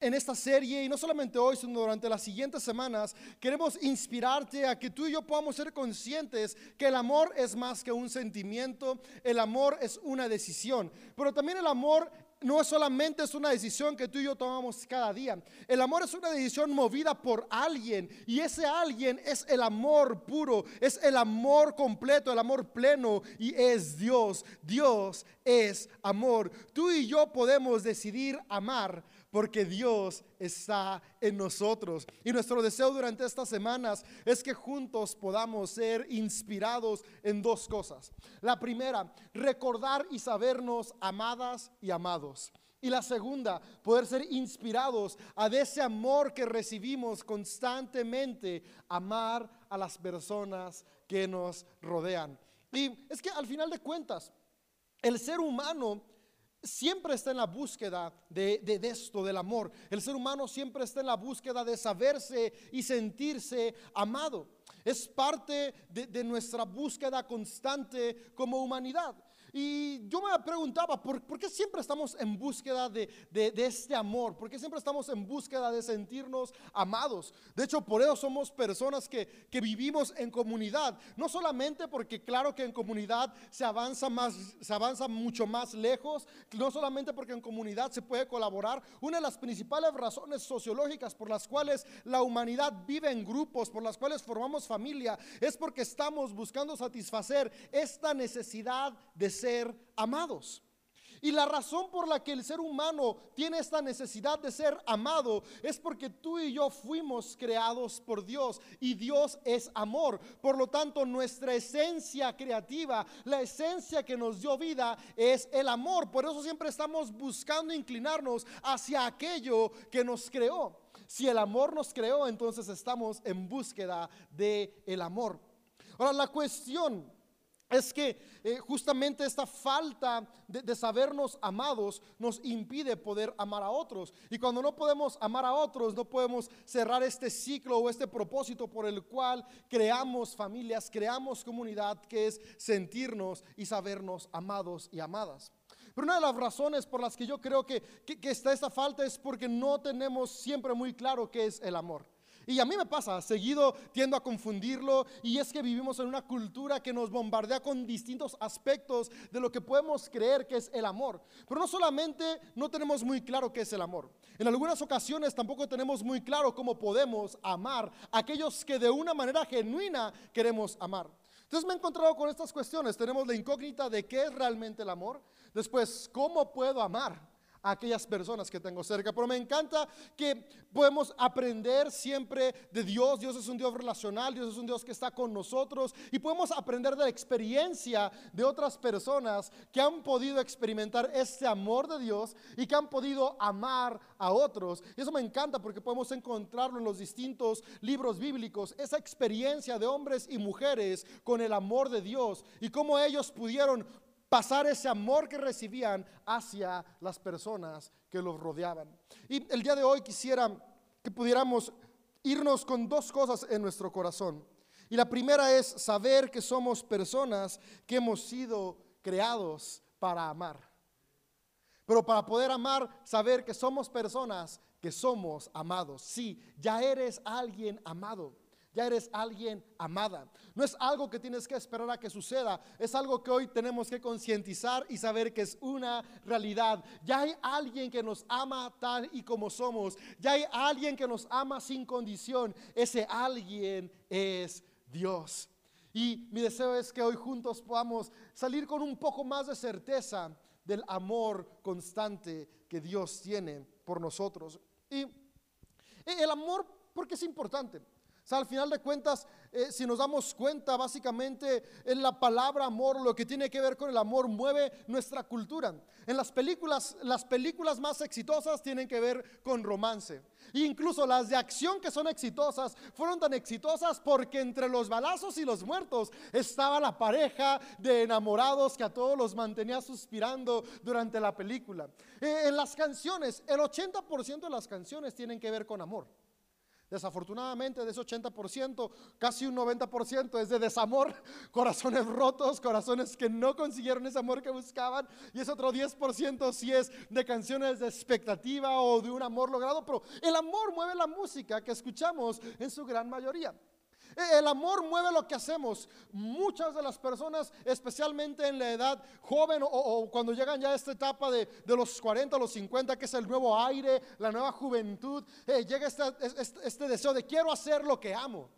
en esta serie, y no solamente hoy, sino durante las siguientes semanas, queremos inspirarte a que tú y yo podamos ser conscientes que el amor es más que un sentimiento, el amor es una decisión, pero también el amor no solamente es una decisión que tú y yo tomamos cada día. El amor es una decisión movida por alguien y ese alguien es el amor puro, es el amor completo, el amor pleno y es Dios. Dios es amor. Tú y yo podemos decidir amar porque Dios está en nosotros. Y nuestro deseo durante estas semanas es que juntos podamos ser inspirados en dos cosas. La primera, recordar y sabernos amadas y amados. Y la segunda, poder ser inspirados a ese amor que recibimos constantemente, amar a las personas que nos rodean. Y es que al final de cuentas, el ser humano siempre está en la búsqueda de, esto, del amor. El ser humano siempre está en la búsqueda de saberse y sentirse amado. Es parte de nuestra búsqueda constante como humanidad. Y yo me preguntaba, ¿por, qué siempre estamos en búsqueda de, este amor? ¿Por qué siempre estamos en búsqueda de sentirnos amados? De hecho, por eso somos personas que, que vivimos en comunidad. No solamente porque claro que en comunidad se avanza, más, se avanza mucho más lejos, no solamente porque en comunidad se puede colaborar. Una de las principales razones sociológicas por las cuales la humanidad vive en grupos, por las cuales formamos familia, es porque estamos buscando satisfacer esta necesidad de ser amados. Y la razón por la que el ser humano tiene esta necesidad de ser amado es porque tú y yo fuimos creados por Dios y Dios es amor. Por lo tanto, nuestra esencia creativa, la esencia que nos dio vida es el amor. Por eso siempre estamos buscando inclinarnos hacia aquello que nos creó. Si el amor nos creó, entonces estamos en búsqueda de el amor. Ahora, la cuestión es que eh, justamente esta falta de, sabernos amados nos impide poder amar a otros. Y cuando no podemos amar a otros, no podemos cerrar este ciclo o este propósito por el cual creamos familias, creamos comunidad, que es sentirnos y sabernos amados y amadas. Pero una de las razones por las que yo creo que, que está esta falta es porque no tenemos siempre muy claro qué es el amor. Y a mí me pasa, seguido tiendo a confundirlo y es que vivimos en una cultura que nos bombardea con distintos aspectos de lo que podemos creer que es el amor. Pero no solamente no tenemos muy claro qué es el amor, en algunas ocasiones tampoco tenemos muy claro cómo podemos amar a aquellos que de una manera genuina queremos amar. Entonces me he encontrado con estas cuestiones. Tenemos la incógnita de qué es realmente el amor. Después, ¿cómo puedo amar? A aquellas personas que tengo cerca. Pero me encanta que podemos aprender siempre de Dios. Dios es un Dios relacional, Dios es un Dios que está con nosotros y podemos aprender de la experiencia de otras personas que han podido experimentar este amor de Dios y que han podido amar a otros. Y eso me encanta porque podemos encontrarlo en los distintos libros bíblicos, esa experiencia de hombres y mujeres con el amor de Dios y cómo ellos pudieron pasar ese amor que recibían hacia las personas que los rodeaban. Y el día de hoy quisiera que pudiéramos irnos con dos cosas en nuestro corazón. Y la primera es saber que somos personas que hemos sido creados para amar. Pero para poder amar, saber que somos personas que somos amados. Sí, ya eres alguien amado. Ya eres alguien amada. No es algo que tienes que esperar a que suceda. Es algo que hoy tenemos que concientizar y saber que es una realidad. Ya hay alguien que nos ama tal y como somos. Ya hay alguien que nos ama sin condición. Ese alguien es Dios. Y mi deseo es que hoy juntos podamos salir con un poco más de certeza del amor constante que Dios tiene por nosotros. Y el amor, porque es importante al final de cuentas, eh, si nos damos cuenta, básicamente en la palabra amor, lo que tiene que ver con el amor, mueve nuestra cultura. En las películas, las películas más exitosas tienen que ver con romance. Incluso las de acción que son exitosas fueron tan exitosas porque entre los balazos y los muertos estaba la pareja de enamorados que a todos los mantenía suspirando durante la película. Eh, en las canciones, el 80% de las canciones tienen que ver con amor. Desafortunadamente, de ese 80%, casi un 90% es de desamor, corazones rotos, corazones que no consiguieron ese amor que buscaban, y ese otro 10% sí es de canciones de expectativa o de un amor logrado, pero el amor mueve la música que escuchamos en su gran mayoría. E, el amor mueve lo que hacemos. Muchas de las personas, especialmente en la edad joven o, cuando llegan ya a esta etapa de, los 40 a los 50, que es el nuevo aire, la nueva juventud, eh, llega este, deseo de quiero hacer lo que amo.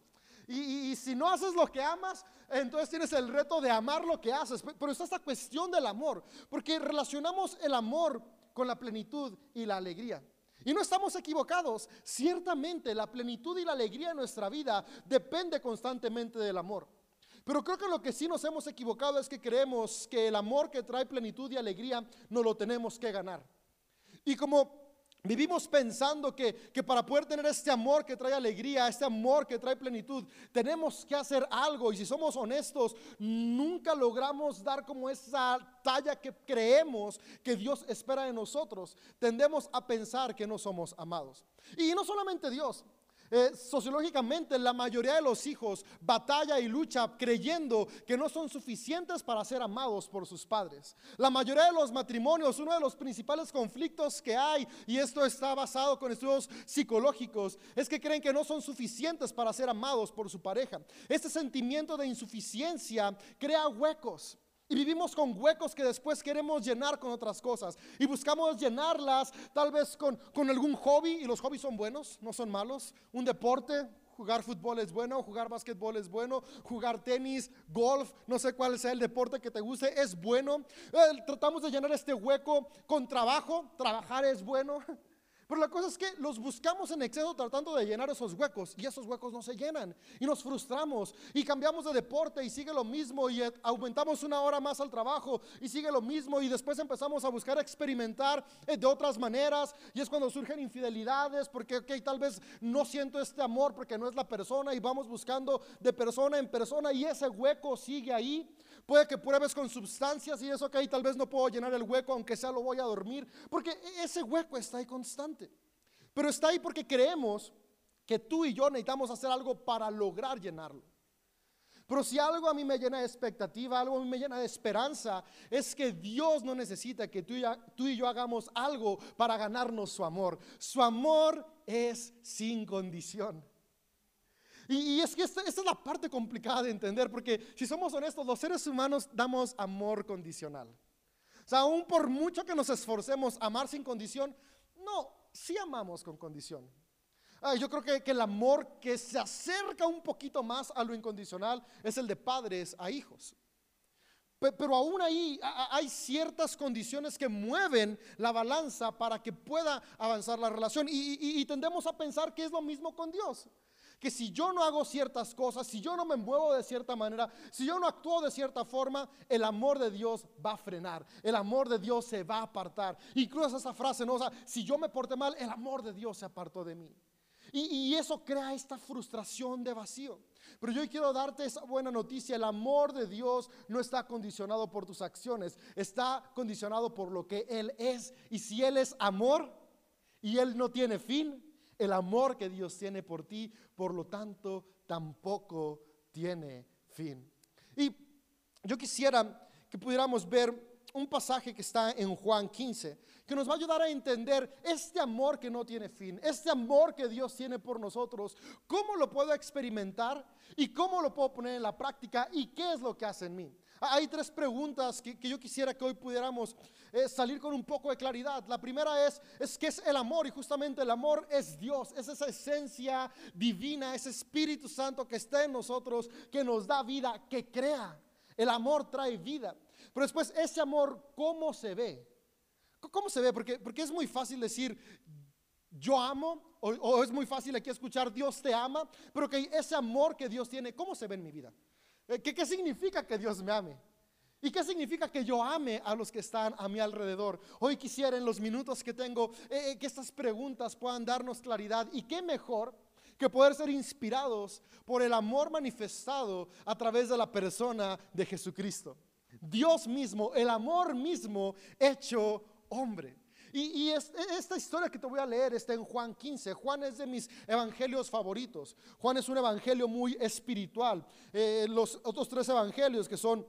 Y, si no haces lo que amas, entonces tienes el reto de amar lo que haces. Pero está esta cuestión del amor, porque relacionamos el amor con la plenitud y la alegría. Y no estamos equivocados. Ciertamente la plenitud y la alegría en nuestra vida depende constantemente del amor. Pero creo que lo que sí nos hemos equivocado es que creemos que el amor que trae plenitud y alegría no lo tenemos que ganar. Y como Vivimos pensando que, para poder tener este amor que trae alegría, este amor que trae plenitud, tenemos que hacer algo. Y si somos honestos, nunca logramos dar como esa talla que creemos que Dios espera de nosotros. Tendemos a pensar que no somos amados. Y no solamente Dios, eh, sociológicamente, la mayoría de los hijos batalla y lucha creyendo que no son suficientes para ser amados por sus padres. La mayoría de los matrimonios, uno de los principales conflictos que hay, y esto está basado con estudios psicológicos, es que creen que no son suficientes para ser amados por su pareja. Este sentimiento de insuficiencia crea huecos. Y vivimos con huecos que después queremos llenar con otras cosas. Y buscamos llenarlas tal vez con, con algún hobby. Y los hobbies son buenos, no son malos. Un deporte, jugar fútbol es bueno, jugar básquetbol es bueno, jugar tenis, golf, no sé cuál sea el deporte que te guste, es bueno. Eh, tratamos de llenar este hueco con trabajo, trabajar es bueno. Pero la cosa es que los buscamos en exceso tratando de llenar esos huecos y esos huecos no se llenan y nos frustramos y cambiamos de deporte y sigue lo mismo y aumentamos una hora más al trabajo y sigue lo mismo y después empezamos a buscar experimentar eh, de otras maneras y es cuando surgen infidelidades porque ok, tal vez no siento este amor porque no es la persona y vamos buscando de persona en persona y ese hueco sigue ahí Puede que pruebes con sustancias y eso que ahí tal vez no puedo llenar el hueco, aunque sea lo voy a dormir, porque e-, ese hueco está ahí constante. Pero está ahí porque creemos que tú y yo necesitamos hacer algo para lograr llenarlo. Pero si algo a mí me llena de expectativa, algo a mí me llena de esperanza, es que Dios no necesita que tú y, tú y yo hagamos algo para ganarnos su amor. Su amor es sin condición. Y, es que esta, es la parte complicada de entender, porque si somos honestos, los seres humanos damos amor condicional. O sea, aún por mucho que nos esforcemos amar sin condición, no, sí amamos con condición. yo creo que, que, el amor que se acerca un poquito más a lo incondicional es el de padres a hijos. Pero aún ahí hay ciertas condiciones que mueven la balanza para que pueda avanzar la relación. Y, y, tendemos a pensar que es lo mismo con Dios que si yo no hago ciertas cosas, si yo no me muevo de cierta manera, si yo no actúo de cierta forma, el amor de Dios va a frenar, el amor de Dios se va a apartar. Incluso esa frase, ¿no? O sea, si yo me porté mal, el amor de Dios se apartó de mí. Y, eso crea esta frustración de vacío. Pero yo quiero darte esa buena noticia. El amor de Dios no está condicionado por tus acciones, está condicionado por lo que Él es. Y si Él es amor y Él no tiene fin, el amor que Dios tiene por ti, por lo tanto, tampoco tiene fin. Y yo quisiera que pudiéramos ver un pasaje que está en Juan 15, que nos va a ayudar a entender este amor que no tiene fin, este amor que Dios tiene por nosotros, cómo lo puedo experimentar y cómo lo puedo poner en la práctica y qué es lo que hace en mí. Hay tres preguntas que, yo quisiera que hoy pudiéramos eh, salir con un poco de claridad. La primera es, es qué es el amor y justamente el amor es Dios, es esa esencia divina, ese Espíritu Santo que está en nosotros, que nos da vida, que crea. El amor trae vida. Pero después, ese amor, ¿cómo se ve? ¿Cómo se ve? Porque, porque es muy fácil decir, yo amo, o, es muy fácil aquí escuchar, Dios te ama, pero que ese amor que Dios tiene, ¿cómo se ve en mi vida? Eh, ¿Qué, significa que Dios me ame? ¿Y qué significa que yo ame a los que están a mi alrededor? Hoy quisiera en los minutos que tengo eh, eh, que estas preguntas puedan darnos claridad y qué mejor que poder ser inspirados por el amor manifestado a través de la persona de Jesucristo. Dios mismo, el amor mismo hecho hombre. Y, esta historia que te voy a leer está en Juan 15. Juan es de mis evangelios favoritos. Juan es un evangelio muy espiritual. Eh, los otros tres evangelios que son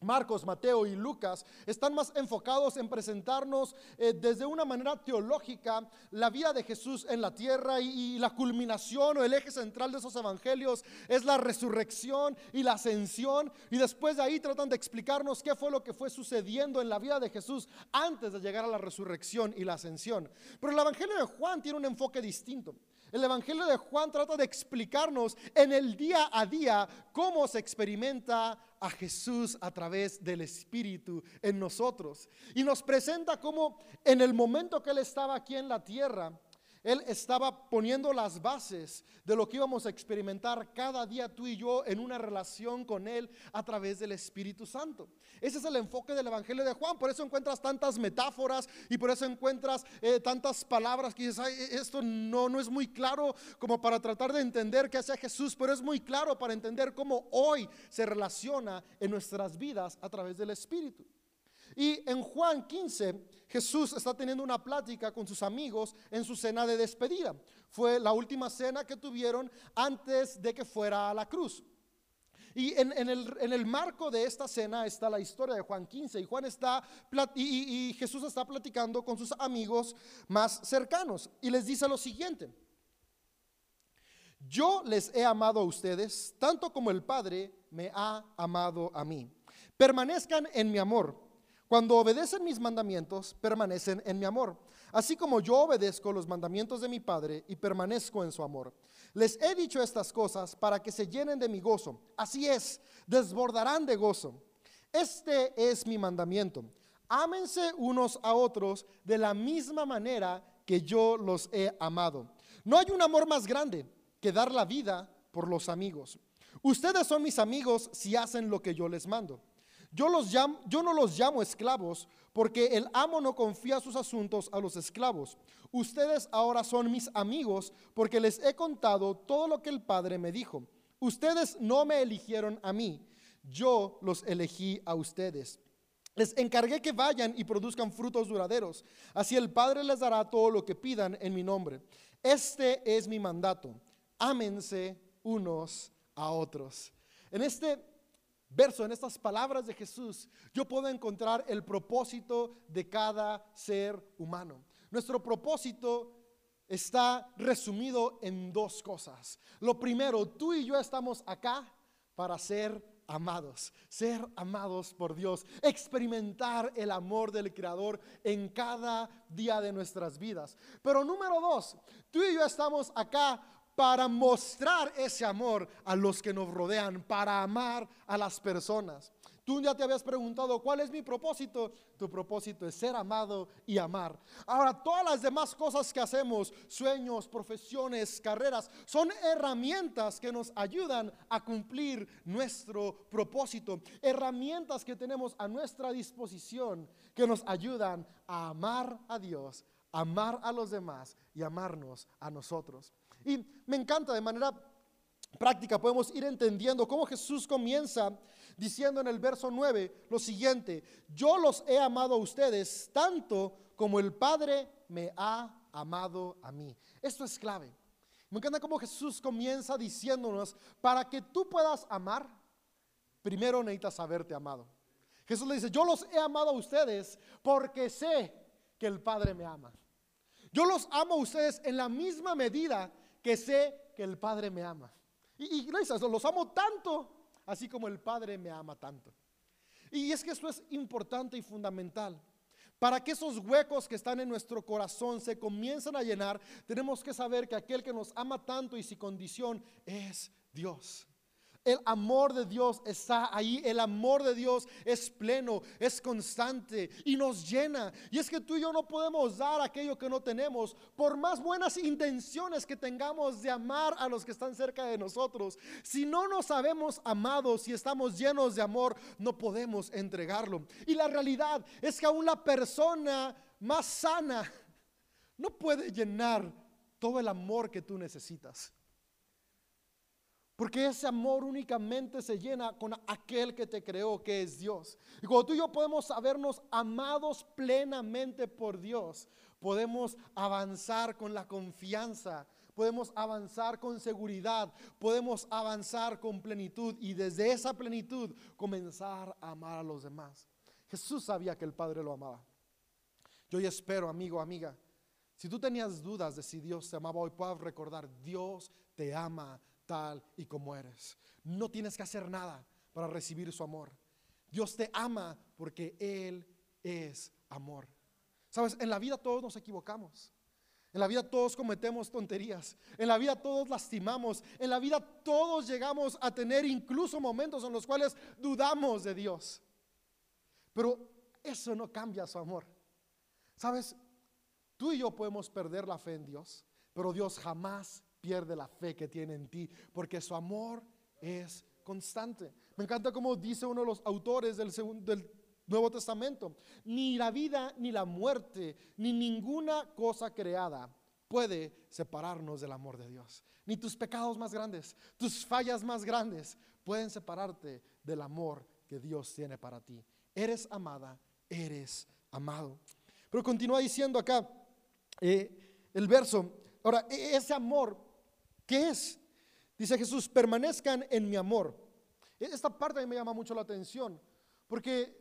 Marcos, Mateo y Lucas están más enfocados en presentarnos eh, desde una manera teológica la vida de Jesús en la tierra y, la culminación o el eje central de esos evangelios es la resurrección y la ascensión y después de ahí tratan de explicarnos qué fue lo que fue sucediendo en la vida de Jesús antes de llegar a la resurrección y la ascensión. Pero el evangelio de Juan tiene un enfoque distinto. El Evangelio de Juan trata de explicarnos en el día a día cómo se experimenta a Jesús a través del Espíritu en nosotros. Y nos presenta cómo en el momento que Él estaba aquí en la tierra, él estaba poniendo las bases de lo que íbamos a experimentar cada día tú y yo en una relación con Él a través del Espíritu Santo. Ese es el enfoque del Evangelio de Juan. Por eso encuentras tantas metáforas y por eso encuentras eh, tantas palabras que dices, esto no, no es muy claro como para tratar de entender qué hace Jesús, pero es muy claro para entender cómo hoy se relaciona en nuestras vidas a través del Espíritu. Y en Juan 15, Jesús está teniendo una plática con sus amigos en su cena de despedida. Fue la última cena que tuvieron antes de que fuera a la cruz. Y en, el, marco de esta cena está la historia de Juan 15. Y, Juan está, y, Jesús está platicando con sus amigos más cercanos. Y les dice lo siguiente. Yo les he amado a ustedes tanto como el Padre me ha amado a mí. Permanezcan en mi amor. Cuando obedecen mis mandamientos, permanecen en mi amor, así como yo obedezco los mandamientos de mi Padre y permanezco en su amor. Les he dicho estas cosas para que se llenen de mi gozo. Así es, desbordarán de gozo. Este es mi mandamiento. Ámense unos a otros de la misma manera que yo los he amado. No hay un amor más grande que dar la vida por los amigos. Ustedes son mis amigos si hacen lo que yo les mando. Yo, los llamo, yo no los llamo esclavos porque el amo no confía sus asuntos a los esclavos. Ustedes ahora son mis amigos porque les he contado todo lo que el Padre me dijo. Ustedes no me eligieron a mí, yo los elegí a ustedes. Les encargué que vayan y produzcan frutos duraderos. Así el Padre les dará todo lo que pidan en mi nombre. Este es mi mandato. Ámense unos a otros. En este verso, en estas palabras de Jesús, yo puedo encontrar el propósito de cada ser humano. Nuestro propósito está resumido en dos cosas. Lo primero, tú y yo estamos acá para ser amados, ser amados por Dios, experimentar el amor del Creador en cada día de nuestras vidas. Pero número dos, tú y yo estamos acá para mostrar ese amor a los que nos rodean, para amar a las personas. Tú ya te habías preguntado, ¿cuál es mi propósito? Tu propósito es ser amado y amar. Ahora, todas las demás cosas que hacemos, sueños, profesiones, carreras, son herramientas que nos ayudan a cumplir nuestro propósito. Herramientas que tenemos a nuestra disposición que nos ayudan a amar a Dios, amar a los demás y amarnos a nosotros. Y me encanta de manera práctica, podemos ir entendiendo cómo Jesús comienza diciendo en el verso 9 lo siguiente, yo los he amado a ustedes tanto como el Padre me ha amado a mí. Esto es clave. Me encanta cómo Jesús comienza diciéndonos, para que tú puedas amar, primero necesitas haberte amado. Jesús le dice, yo los he amado a ustedes porque sé que el Padre me ama. Yo los amo a ustedes en la misma medida que sé que el Padre me ama. Y, y los amo tanto, así como el Padre me ama tanto. Y es que esto es importante y fundamental. Para que esos huecos que están en nuestro corazón se comiencen a llenar, tenemos que saber que aquel que nos ama tanto y sin condición es Dios. El amor de Dios está ahí, el amor de Dios es pleno, es constante y nos llena. Y es que tú y yo no podemos dar aquello que no tenemos, por más buenas intenciones que tengamos de amar a los que están cerca de nosotros. Si no nos sabemos amados, si estamos llenos de amor, no podemos entregarlo. Y la realidad es que aún la persona más sana no puede llenar todo el amor que tú necesitas. Porque ese amor únicamente se llena con aquel que te creó, que es Dios. Y cuando tú y yo podemos sabernos amados plenamente por Dios, podemos avanzar con la confianza, podemos avanzar con seguridad, podemos avanzar con plenitud y desde esa plenitud comenzar a amar a los demás. Jesús sabía que el Padre lo amaba. Yo ya espero, amigo, amiga, si tú tenías dudas de si Dios te amaba hoy, puedas recordar, Dios te ama tal y como eres. No tienes que hacer nada para recibir su amor. Dios te ama porque Él es amor. Sabes, en la vida todos nos equivocamos. En la vida todos cometemos tonterías. En la vida todos lastimamos. En la vida todos llegamos a tener incluso momentos en los cuales dudamos de Dios. Pero eso no cambia su amor. Sabes, tú y yo podemos perder la fe en Dios, pero Dios jamás pierde la fe que tiene en ti, porque su amor es constante. Me encanta como dice uno de los autores del, del Nuevo Testamento, ni la vida ni la muerte, ni ninguna cosa creada puede separarnos del amor de Dios. Ni tus pecados más grandes, tus fallas más grandes pueden separarte del amor que Dios tiene para ti. Eres amada, eres amado. Pero continúa diciendo acá eh, el verso, ahora, e-, ese amor ¿Qué es? Dice Jesús, permanezcan en mi amor. E, esta parte a mí me llama mucho la atención, porque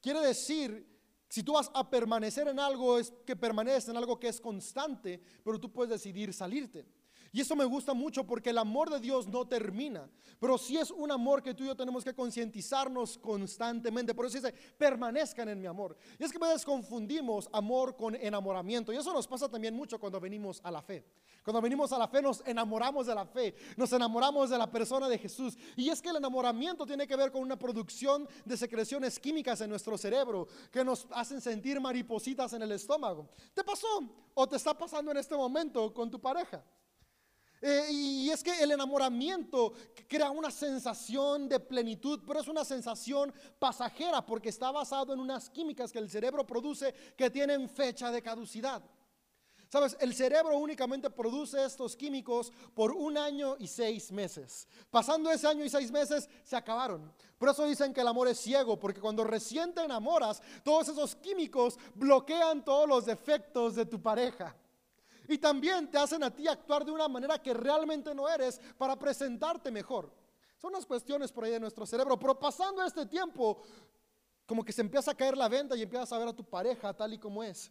quiere decir, si tú vas a permanecer en algo, es que permaneces en algo que es constante, pero tú puedes decidir salirte. Y eso me gusta mucho porque el amor de Dios no termina, pero sí es un amor que tú y yo tenemos que concientizarnos constantemente. Por eso dice, permanezcan en mi amor. Y es que a veces confundimos amor con enamoramiento. Y eso nos pasa también mucho cuando venimos a la fe. Cuando venimos a la fe nos enamoramos de la fe, nos enamoramos de la persona de Jesús. Y es que el enamoramiento tiene que ver con una producción de secreciones químicas en nuestro cerebro que nos hacen sentir maripositas en el estómago. ¿Te pasó o te está pasando en este momento con tu pareja? Eh, y es que el enamoramiento crea una sensación de plenitud, pero es una sensación pasajera porque está basado en unas químicas que el cerebro produce que tienen fecha de caducidad. Sabes, el cerebro únicamente produce estos químicos por un año y seis meses. Pasando ese año y seis meses, se acabaron. Por eso dicen que el amor es ciego, porque cuando recién te enamoras, todos esos químicos bloquean todos los defectos de tu pareja. Y también te hacen a ti actuar de una manera que realmente no eres para presentarte mejor. Son unas cuestiones por ahí de nuestro cerebro, pero pasando este tiempo, como que se empieza a caer la venta y empiezas a ver a tu pareja tal y como es.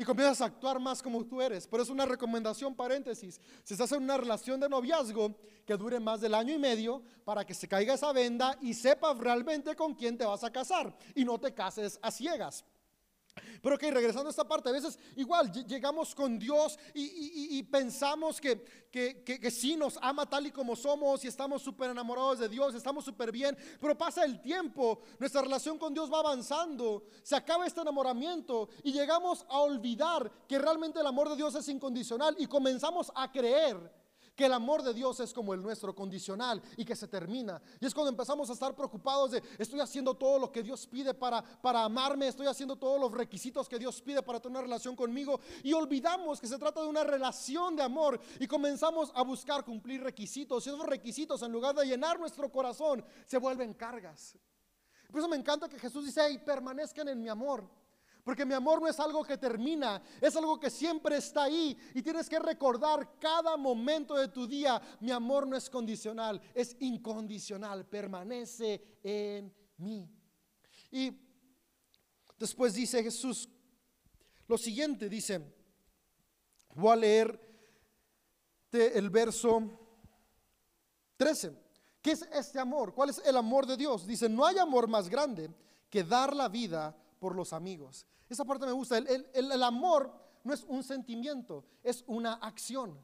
Y comienzas a actuar más como tú eres. Pero es una recomendación, paréntesis. Si estás en una relación de noviazgo que dure más del año y medio, para que se caiga esa venda y sepas realmente con quién te vas a casar. Y no te cases a ciegas. Pero que regresando a esta parte, a veces igual llegamos con Dios y, pensamos que, que, que, sí nos ama tal y como somos y estamos súper enamorados de Dios, estamos súper bien, pero pasa el tiempo, nuestra relación con Dios va avanzando, se acaba este enamoramiento y llegamos a olvidar que realmente el amor de Dios es incondicional y comenzamos a creer que el amor de Dios es como el nuestro, condicional y que se termina. Y es cuando empezamos a estar preocupados de, estoy haciendo todo lo que Dios pide para, para amarme, estoy haciendo todos los requisitos que Dios pide para tener una relación conmigo. Y olvidamos que se trata de una relación de amor y comenzamos a buscar cumplir requisitos. Y esos requisitos, en lugar de llenar nuestro corazón, se vuelven cargas. Por eso me encanta que Jesús dice, hey, permanezcan en mi amor. Porque mi amor no es algo que termina, es algo que siempre está ahí. Y tienes que recordar cada momento de tu día, mi amor no es condicional, es incondicional, permanece en mí. Y después dice Jesús, lo siguiente dice, voy a leer el verso 13. ¿Qué es este amor? ¿Cuál es el amor de Dios? Dice, no hay amor más grande que dar la vida por los amigos. Esa parte me gusta. El, amor no es un sentimiento, es una acción.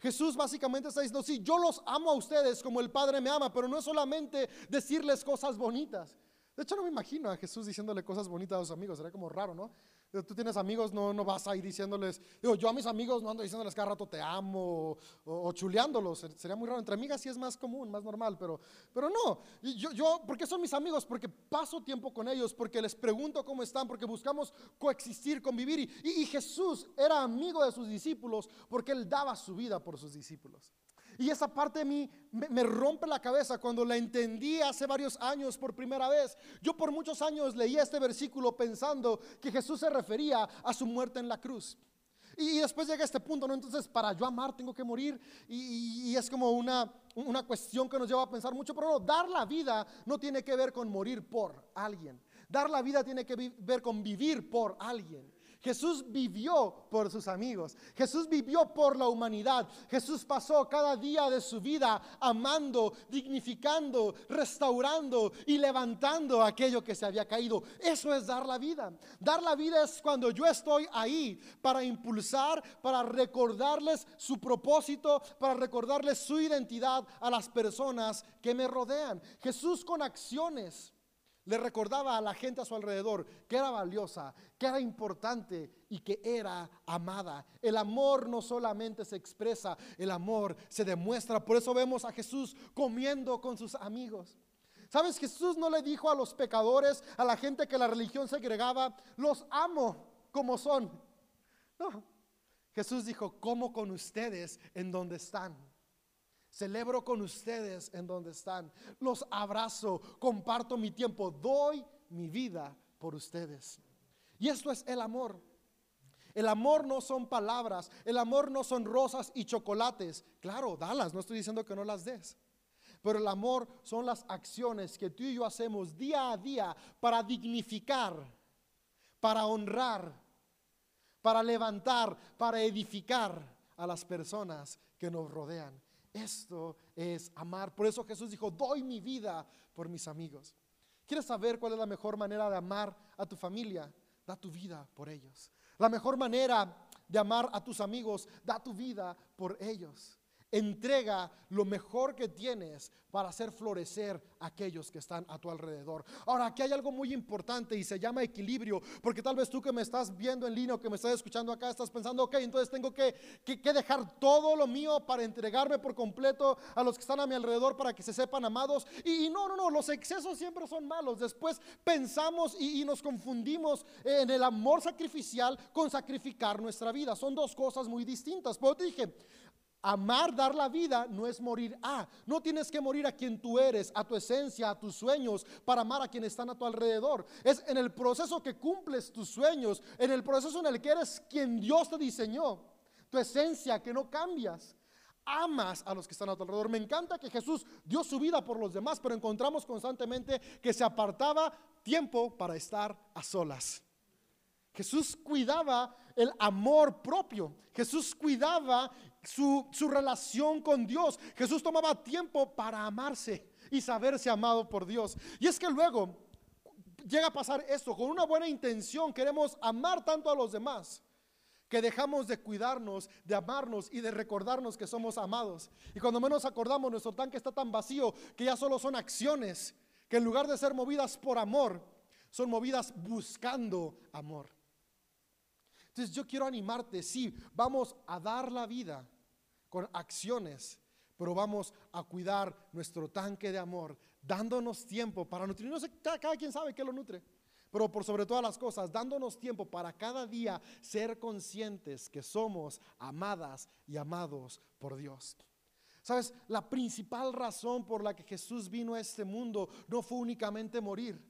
Jesús básicamente está diciendo, sí, yo los amo a ustedes como el Padre me ama, pero no es solamente decirles cosas bonitas. De hecho, no me imagino a Jesús diciéndole cosas bonitas a sus amigos, sería como raro, ¿no? Tú tienes amigos, no, no vas a ir diciéndoles, digo, yo a mis amigos no ando diciéndoles cada rato te amo o, chuleándolos, sería muy raro. Entre amigas sí es más común, más normal, pero, pero no. Yo, yo, ¿Por qué son mis amigos? Porque paso tiempo con ellos, porque les pregunto cómo están, porque buscamos coexistir, convivir. Y, y Jesús era amigo de sus discípulos porque él daba su vida por sus discípulos. Y esa parte de mí me, rompe la cabeza cuando la entendí hace varios años por primera vez. Yo por muchos años leí este versículo pensando que Jesús se refería a su muerte en la cruz. Y después llega este punto, ¿no? Entonces, para yo amar tengo que morir. Y, y, es como una, una cuestión que nos lleva a pensar mucho, pero no, dar la vida no tiene que ver con morir por alguien. Dar la vida tiene que ver con vivir por alguien. Jesús vivió por sus amigos. Jesús vivió por la humanidad. Jesús pasó cada día de su vida amando, dignificando, restaurando y levantando aquello que se había caído. Eso es dar la vida. Dar la vida es cuando yo estoy ahí para impulsar, para recordarles su propósito, para recordarles su identidad a las personas que me rodean. Jesús con acciones le recordaba a la gente a su alrededor que era valiosa, que era importante y que era amada. El amor no solamente se expresa, el amor se demuestra. Por eso vemos a Jesús comiendo con sus amigos. ¿Sabes? Jesús no le dijo a los pecadores, a la gente que la religión segregaba, los amo como son. No. Jesús dijo, como con ustedes en donde están. Celebro con ustedes en donde están. Los abrazo, comparto mi tiempo, doy mi vida por ustedes. Y esto es el amor. El amor no son palabras, el amor no son rosas y chocolates. Claro, dalas, no estoy diciendo que no las des. Pero el amor son las acciones que tú y yo hacemos día a día para dignificar, para honrar, para levantar, para edificar a las personas que nos rodean. Esto es amar. Por eso Jesús dijo, doy mi vida por mis amigos. ¿Quieres saber cuál es la mejor manera de amar a tu familia? Da tu vida por ellos. La mejor manera de amar a tus amigos, da tu vida por ellos. Entrega lo mejor que tienes para hacer florecer a aquellos que están a tu alrededor. Ahora, aquí hay algo muy importante y se llama equilibrio, porque tal vez tú que me estás viendo en línea o que me estás escuchando acá, estás pensando, ok, entonces tengo que, que, dejar todo lo mío para entregarme por completo a los que están a mi alrededor para que se sepan amados. Y, y no, no, no, los excesos siempre son malos. Después pensamos y, y nos confundimos en el amor sacrificial con sacrificar nuestra vida. Son dos cosas muy distintas. Pero te dije, Amar, dar la vida, no es morir a. no tienes que morir a quien tú eres, a tu esencia, a tus sueños, para amar a quienes están a tu alrededor. Es en el proceso que cumples tus sueños, en el proceso en el que eres quien Dios te diseñó, tu esencia que no cambias. Amas a los que están a tu alrededor. Me encanta que Jesús dio su vida por los demás, pero encontramos constantemente que se apartaba tiempo para estar a solas. Jesús cuidaba el amor propio. Jesús cuidaba su, relación con Dios. Jesús tomaba tiempo para amarse y saberse amado por Dios. Y es que luego llega a pasar esto, con una buena intención queremos amar tanto a los demás que dejamos de cuidarnos, de amarnos y de recordarnos que somos amados. Y cuando menos acordamos, nuestro tanque está tan vacío que ya solo son acciones, que en lugar de ser movidas por amor, son movidas buscando amor. Entonces yo quiero animarte, sí, vamos a dar la vida con acciones, pero vamos a cuidar nuestro tanque de amor, dándonos tiempo para nutrirnos. Cada, cada quien sabe que lo nutre, pero por sobre todas las cosas, dándonos tiempo para cada día ser conscientes que somos amadas y amados por Dios. Sabes, la principal razón por la que Jesús vino a este mundo no fue únicamente morir.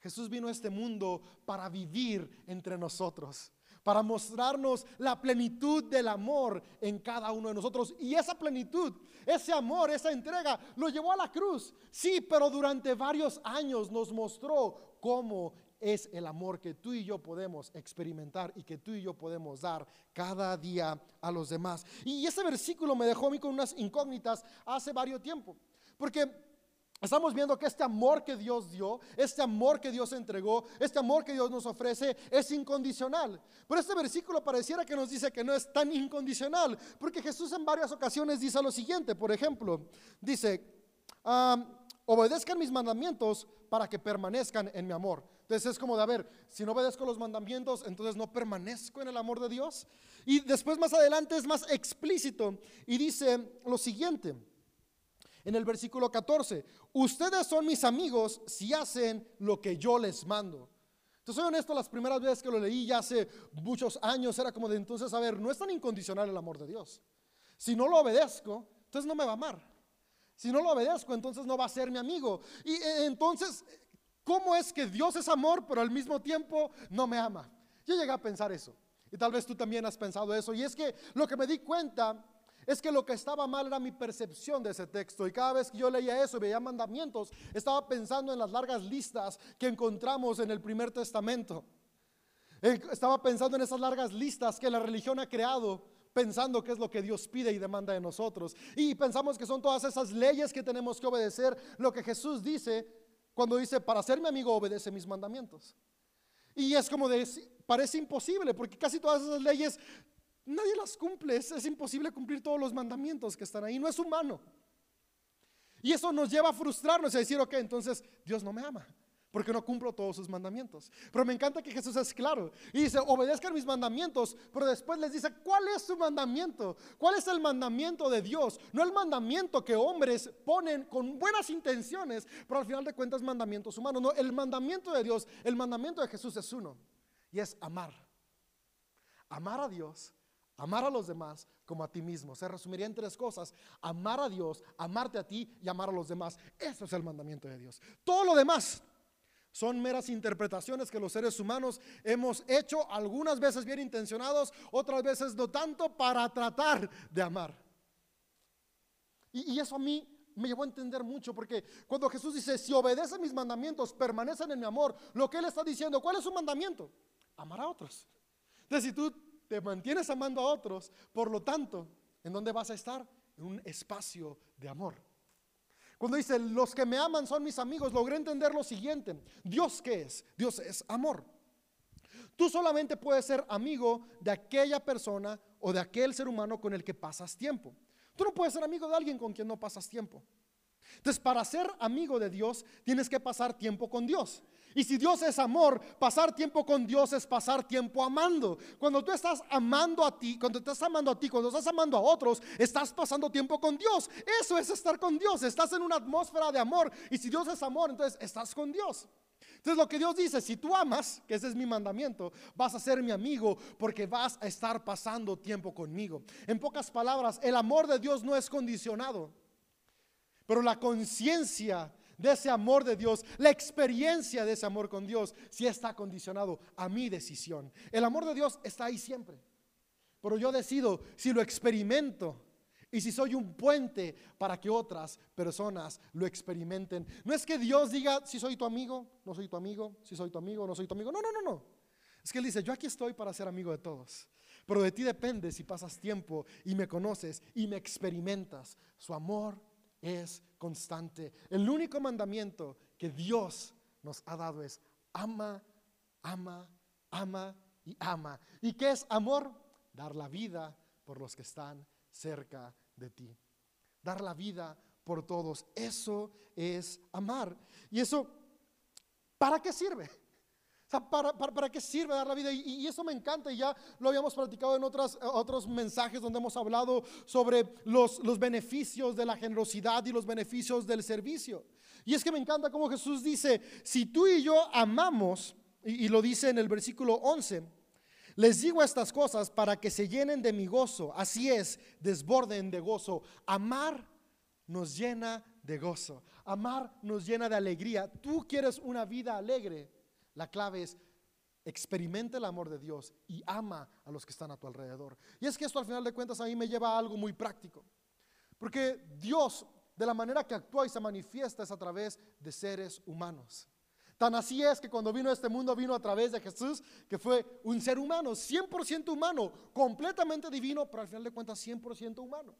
Jesús vino a este mundo para vivir entre nosotros para mostrarnos la plenitud del amor en cada uno de nosotros. Y esa plenitud, ese amor, esa entrega, lo llevó a la cruz. Sí, pero durante varios años nos mostró cómo es el amor que tú y yo podemos experimentar y que tú y yo podemos dar cada día a los demás. Y ese versículo me dejó a mí con unas incógnitas hace varios tiempo. Porque Estamos viendo que este amor que Dios dio, este amor que Dios entregó, este amor que Dios nos ofrece es incondicional. Pero este versículo pareciera que nos dice que no es tan incondicional, porque Jesús en varias ocasiones dice lo siguiente, por ejemplo, dice, obedezcan mis mandamientos para que permanezcan en mi amor. Entonces es como de, a ver, si no obedezco los mandamientos, entonces no permanezco en el amor de Dios. Y después más adelante es más explícito y dice lo siguiente en el versículo 14, ustedes son mis amigos si hacen lo que yo les mando. Entonces, soy honesto, las primeras veces que lo leí ya hace muchos años era como de entonces, a ver, no es tan incondicional el amor de Dios. Si no lo obedezco, entonces no me va a amar. Si no lo obedezco, entonces no va a ser mi amigo. Y eh, entonces, ¿cómo es que Dios es amor, pero al mismo tiempo no me ama? Yo llegué a pensar eso. Y tal vez tú también has pensado eso. Y es que lo que me di cuenta es que lo que estaba mal era mi percepción de ese texto. Y cada vez que yo leía eso y veía mandamientos, estaba pensando en las largas listas que encontramos en el primer testamento. Estaba pensando en esas largas listas que la religión ha creado pensando que es lo que Dios pide y demanda de nosotros. Y pensamos que son todas esas leyes que tenemos que obedecer, lo que Jesús dice cuando dice, para ser mi amigo obedece mis mandamientos. Y es como de, parece imposible, porque casi todas esas leyes nadie las cumple, es, es imposible cumplir todos los mandamientos que están ahí, no es humano. Y eso nos lleva a frustrarnos y a decir, ok, entonces Dios no me ama porque no cumplo todos sus mandamientos. Pero me encanta que Jesús es claro y dice, obedezcan mis mandamientos, pero después les dice, ¿cuál es su mandamiento? ¿Cuál es el mandamiento de Dios? No el mandamiento que hombres ponen con buenas intenciones, pero al final de cuentas mandamientos humanos. No, el mandamiento de Dios, el mandamiento de Jesús es uno y es amar. Amar a Dios, amar a los demás como a ti mismo. Se resumiría en tres cosas. Amar a Dios, amarte a ti y amar a los demás. Eso es el mandamiento de Dios. Todo lo demás son meras interpretaciones que los seres humanos hemos hecho, algunas veces bien intencionados, otras veces no tanto, para tratar de amar. Y, eso a mí me llevó a entender mucho, porque cuando Jesús dice, si obedecen mis mandamientos, permanecen en mi amor, lo que Él está diciendo, ¿cuál es su mandamiento? Amar a otros. Entonces, si tú te mantienes amando a otros, por lo tanto, ¿en dónde vas a estar? En un espacio de amor. Cuando dice, los que me aman son mis amigos, logré entender lo siguiente. Dios qué es? Dios es amor. Tú solamente puedes ser amigo de aquella persona o de aquel ser humano con el que pasas tiempo. Tú no puedes ser amigo de alguien con quien no pasas tiempo. Entonces, para ser amigo de Dios, tienes que pasar tiempo con Dios. Y si Dios es amor, pasar tiempo con Dios es pasar tiempo amando. Cuando tú estás amando a ti, cuando estás amando a ti, cuando estás amando a otros, estás pasando tiempo con Dios. Eso es estar con Dios. Estás en una atmósfera de amor. Y si Dios es amor, entonces estás con Dios. Entonces lo que Dios dice, si tú amas, que ese es mi mandamiento, vas a ser mi amigo porque vas a estar pasando tiempo conmigo. En pocas palabras, el amor de Dios no es condicionado, pero la conciencia de ese amor de Dios, la experiencia de ese amor con Dios, si está condicionado a mi decisión. El amor de Dios está ahí siempre. Pero yo decido si lo experimento y si soy un puente para que otras personas lo experimenten. No es que Dios diga si soy tu amigo, no soy tu amigo, si soy tu amigo, no soy tu amigo. No, no, no, no. Es que Él dice, yo aquí estoy para ser amigo de todos. Pero de ti depende si pasas tiempo y me conoces y me experimentas. Su amor es constante. El único mandamiento que Dios nos ha dado es ama, ama, ama y ama. ¿Y qué es amor? Dar la vida por los que están cerca de ti. Dar la vida por todos. Eso es amar. ¿Y eso para qué sirve? ¿Para, qué sirve dar la vida? Y, eso me encanta y ya lo habíamos platicado en otras, otros mensajes donde hemos hablado sobre los, los beneficios de la generosidad y los beneficios del servicio. Y es que me encanta como Jesús dice, si tú y yo amamos, y, y lo dice en el versículo 11, les digo estas cosas para que se llenen de mi gozo. Así es, desborden de gozo. Amar nos llena de gozo. Amar nos llena de alegría. Tú quieres una vida alegre. La clave es experimenta el amor de Dios y ama a los que están a tu alrededor. Y es que esto al final de cuentas a mí me lleva a algo muy práctico. Porque Dios, de la manera que actúa y se manifiesta, es a través de seres humanos. Tan así es que cuando vino a este mundo vino a través de Jesús, que fue un ser humano, 100% humano, completamente divino, pero al final de cuentas 100% humano.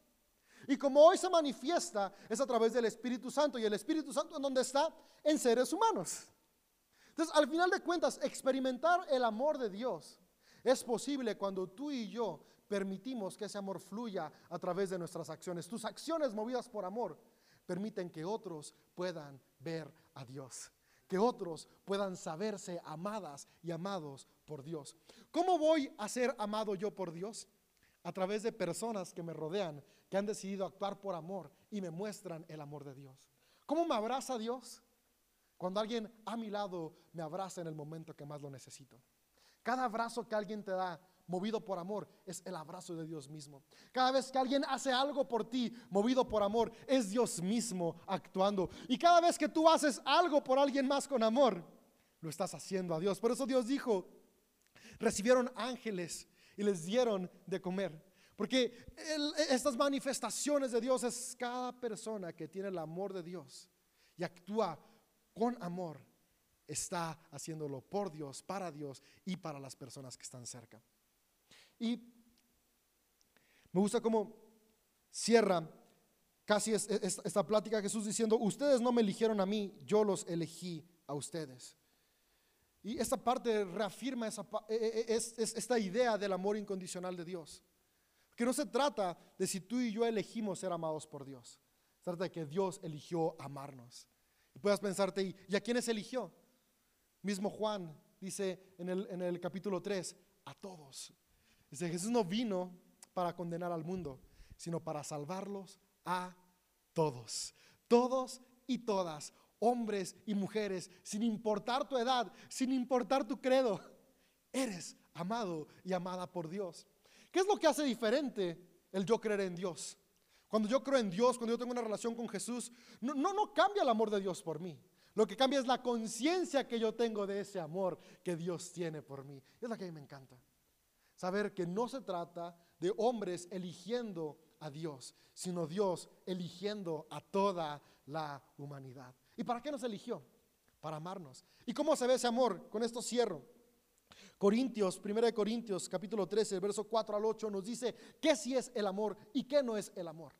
Y como hoy se manifiesta, es a través del Espíritu Santo. ¿Y el Espíritu Santo en dónde está? En seres humanos. Entonces, al final de cuentas, experimentar el amor de Dios es posible cuando tú y yo permitimos que ese amor fluya a través de nuestras acciones. Tus acciones movidas por amor permiten que otros puedan ver a Dios, que otros puedan saberse amadas y amados por Dios. ¿Cómo voy a ser amado yo por Dios? A través de personas que me rodean, que han decidido actuar por amor y me muestran el amor de Dios. ¿Cómo me abraza Dios? Cuando alguien a mi lado me abraza en el momento que más lo necesito. Cada abrazo que alguien te da movido por amor, es el abrazo de Dios mismo. Cada vez que alguien hace algo por ti, movido por amor, es Dios mismo actuando. Y cada vez que tú haces algo por alguien más con amor, lo estás haciendo a Dios. Por eso Dios dijo, recibieron ángeles y les dieron de comer. Porque estas manifestaciones de Dios es cada persona que tiene el amor de Dios y actúa con amor está haciéndolo por Dios, para Dios y para las personas que están cerca. Y me gusta cómo cierra casi esta plática Jesús diciendo, ustedes no me eligieron a mí, yo los elegí a ustedes. Y esta parte reafirma esa, e, e, esta idea del amor incondicional de Dios. Que no se trata de si tú y yo elegimos ser amados por Dios. Se trata de que Dios eligió amarnos. Y puedas pensarte, ¿y a quiénes eligió? Mismo Juan dice en el, en el capítulo 3, a todos. Dice, Jesús no vino para condenar al mundo, sino para salvarlos a todos. Todos y todas, hombres y mujeres, sin importar tu edad, sin importar tu credo, eres amado y amada por Dios. ¿Qué es lo que hace diferente el yo creer en Dios? Cuando yo creo en Dios, cuando yo tengo una relación con Jesús, no, no, no cambia el amor de Dios por mí. Lo que cambia es la conciencia que yo tengo de ese amor que Dios tiene por mí. Es lo que a mí me encanta. Saber que no se trata de hombres eligiendo a Dios, sino Dios eligiendo a toda la humanidad. ¿Y para qué nos eligió? Para amarnos. ¿Y cómo se ve ese amor? Con esto cierro. Corintios, 1 Corintios, capítulo 13, verso 4 al 8, nos dice qué sí es el amor y qué no es el amor.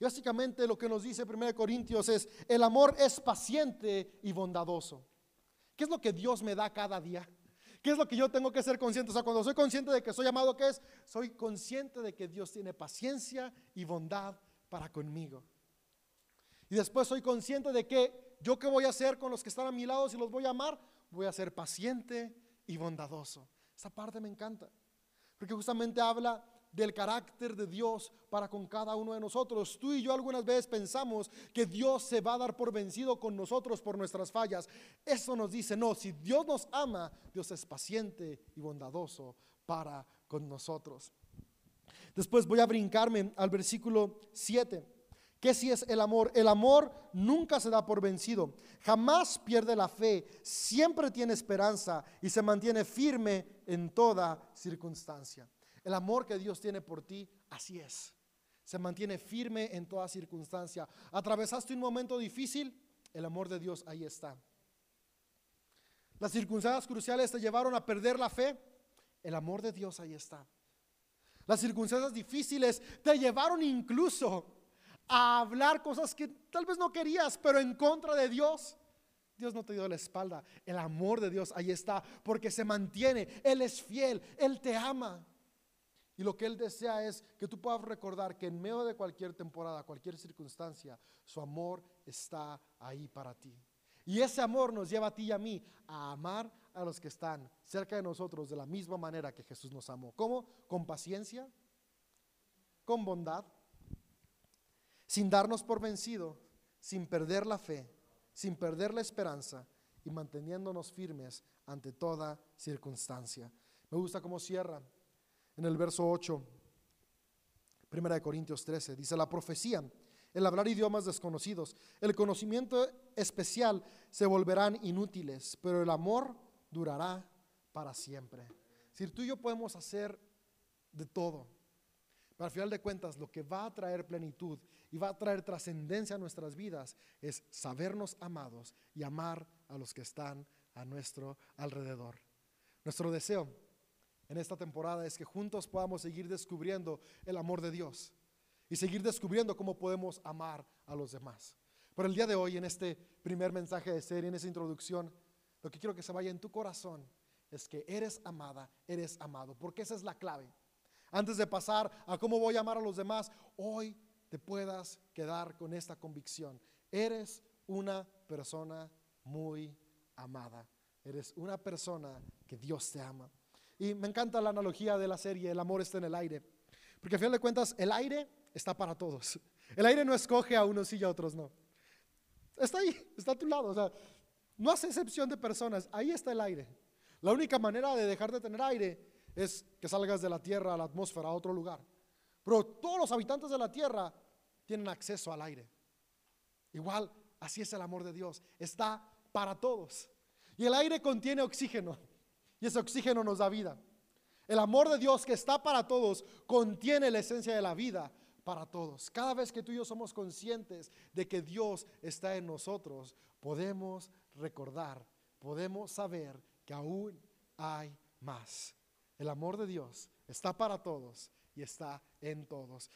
Y básicamente lo que nos dice 1 Corintios es, el amor es paciente y bondadoso. ¿Qué es lo que Dios me da cada día? ¿Qué es lo que yo tengo que ser consciente? O sea, cuando soy consciente de que soy amado, ¿qué es? Soy consciente de que Dios tiene paciencia y bondad para conmigo. Y después soy consciente de que yo qué voy a hacer con los que están a mi lado si los voy a amar, voy a ser paciente y bondadoso. Esa parte me encanta. Porque justamente habla del carácter de Dios para con cada uno de nosotros. Tú y yo algunas veces pensamos que Dios se va a dar por vencido con nosotros por nuestras fallas. Eso nos dice, no, si Dios nos ama, Dios es paciente y bondadoso para con nosotros. Después voy a brincarme al versículo 7. ¿Qué si es el amor? El amor nunca se da por vencido, jamás pierde la fe, siempre tiene esperanza y se mantiene firme en toda circunstancia. El amor que Dios tiene por ti, así es. Se mantiene firme en toda circunstancia. Atravesaste un momento difícil, el amor de Dios ahí está. Las circunstancias cruciales te llevaron a perder la fe, el amor de Dios ahí está. Las circunstancias difíciles te llevaron incluso a hablar cosas que tal vez no querías, pero en contra de Dios. Dios no te dio la espalda. El amor de Dios ahí está porque se mantiene. Él es fiel. Él te ama. Y lo que Él desea es que tú puedas recordar que en medio de cualquier temporada, cualquier circunstancia, su amor está ahí para ti. Y ese amor nos lleva a ti y a mí a amar a los que están cerca de nosotros de la misma manera que Jesús nos amó. ¿Cómo? Con paciencia, con bondad, sin darnos por vencido, sin perder la fe, sin perder la esperanza y manteniéndonos firmes ante toda circunstancia. Me gusta cómo cierra en el verso 8, Primera de Corintios 13, dice la profecía, el hablar idiomas desconocidos, el conocimiento especial se volverán inútiles, pero el amor durará para siempre. Si tú y yo podemos hacer de todo, pero al final de cuentas lo que va a traer plenitud y va a traer trascendencia a nuestras vidas es sabernos amados y amar a los que están a nuestro alrededor. Nuestro deseo en esta temporada es que juntos podamos seguir descubriendo el amor de Dios y seguir descubriendo cómo podemos amar a los demás. Pero el día de hoy, en este primer mensaje de serie, en esa introducción, lo que quiero que se vaya en tu corazón es que eres amada, eres amado, porque esa es la clave. Antes de pasar a cómo voy a amar a los demás, hoy te puedas quedar con esta convicción. Eres una persona muy amada. Eres una persona que Dios te ama. Y me encanta la analogía de la serie El amor está en el aire. Porque a fin de cuentas, el aire está para todos. El aire no escoge a unos y a otros no. Está ahí, está a tu lado. O sea, no hace excepción de personas. Ahí está el aire. La única manera de dejar de tener aire es que salgas de la tierra a la atmósfera, a otro lugar. Pero todos los habitantes de la tierra tienen acceso al aire. Igual, así es el amor de Dios. Está para todos. Y el aire contiene oxígeno. Y ese oxígeno nos da vida. El amor de Dios que está para todos contiene la esencia de la vida para todos. Cada vez que tú y yo somos conscientes de que Dios está en nosotros, podemos recordar, podemos saber que aún hay más. El amor de Dios está para todos y está en todos.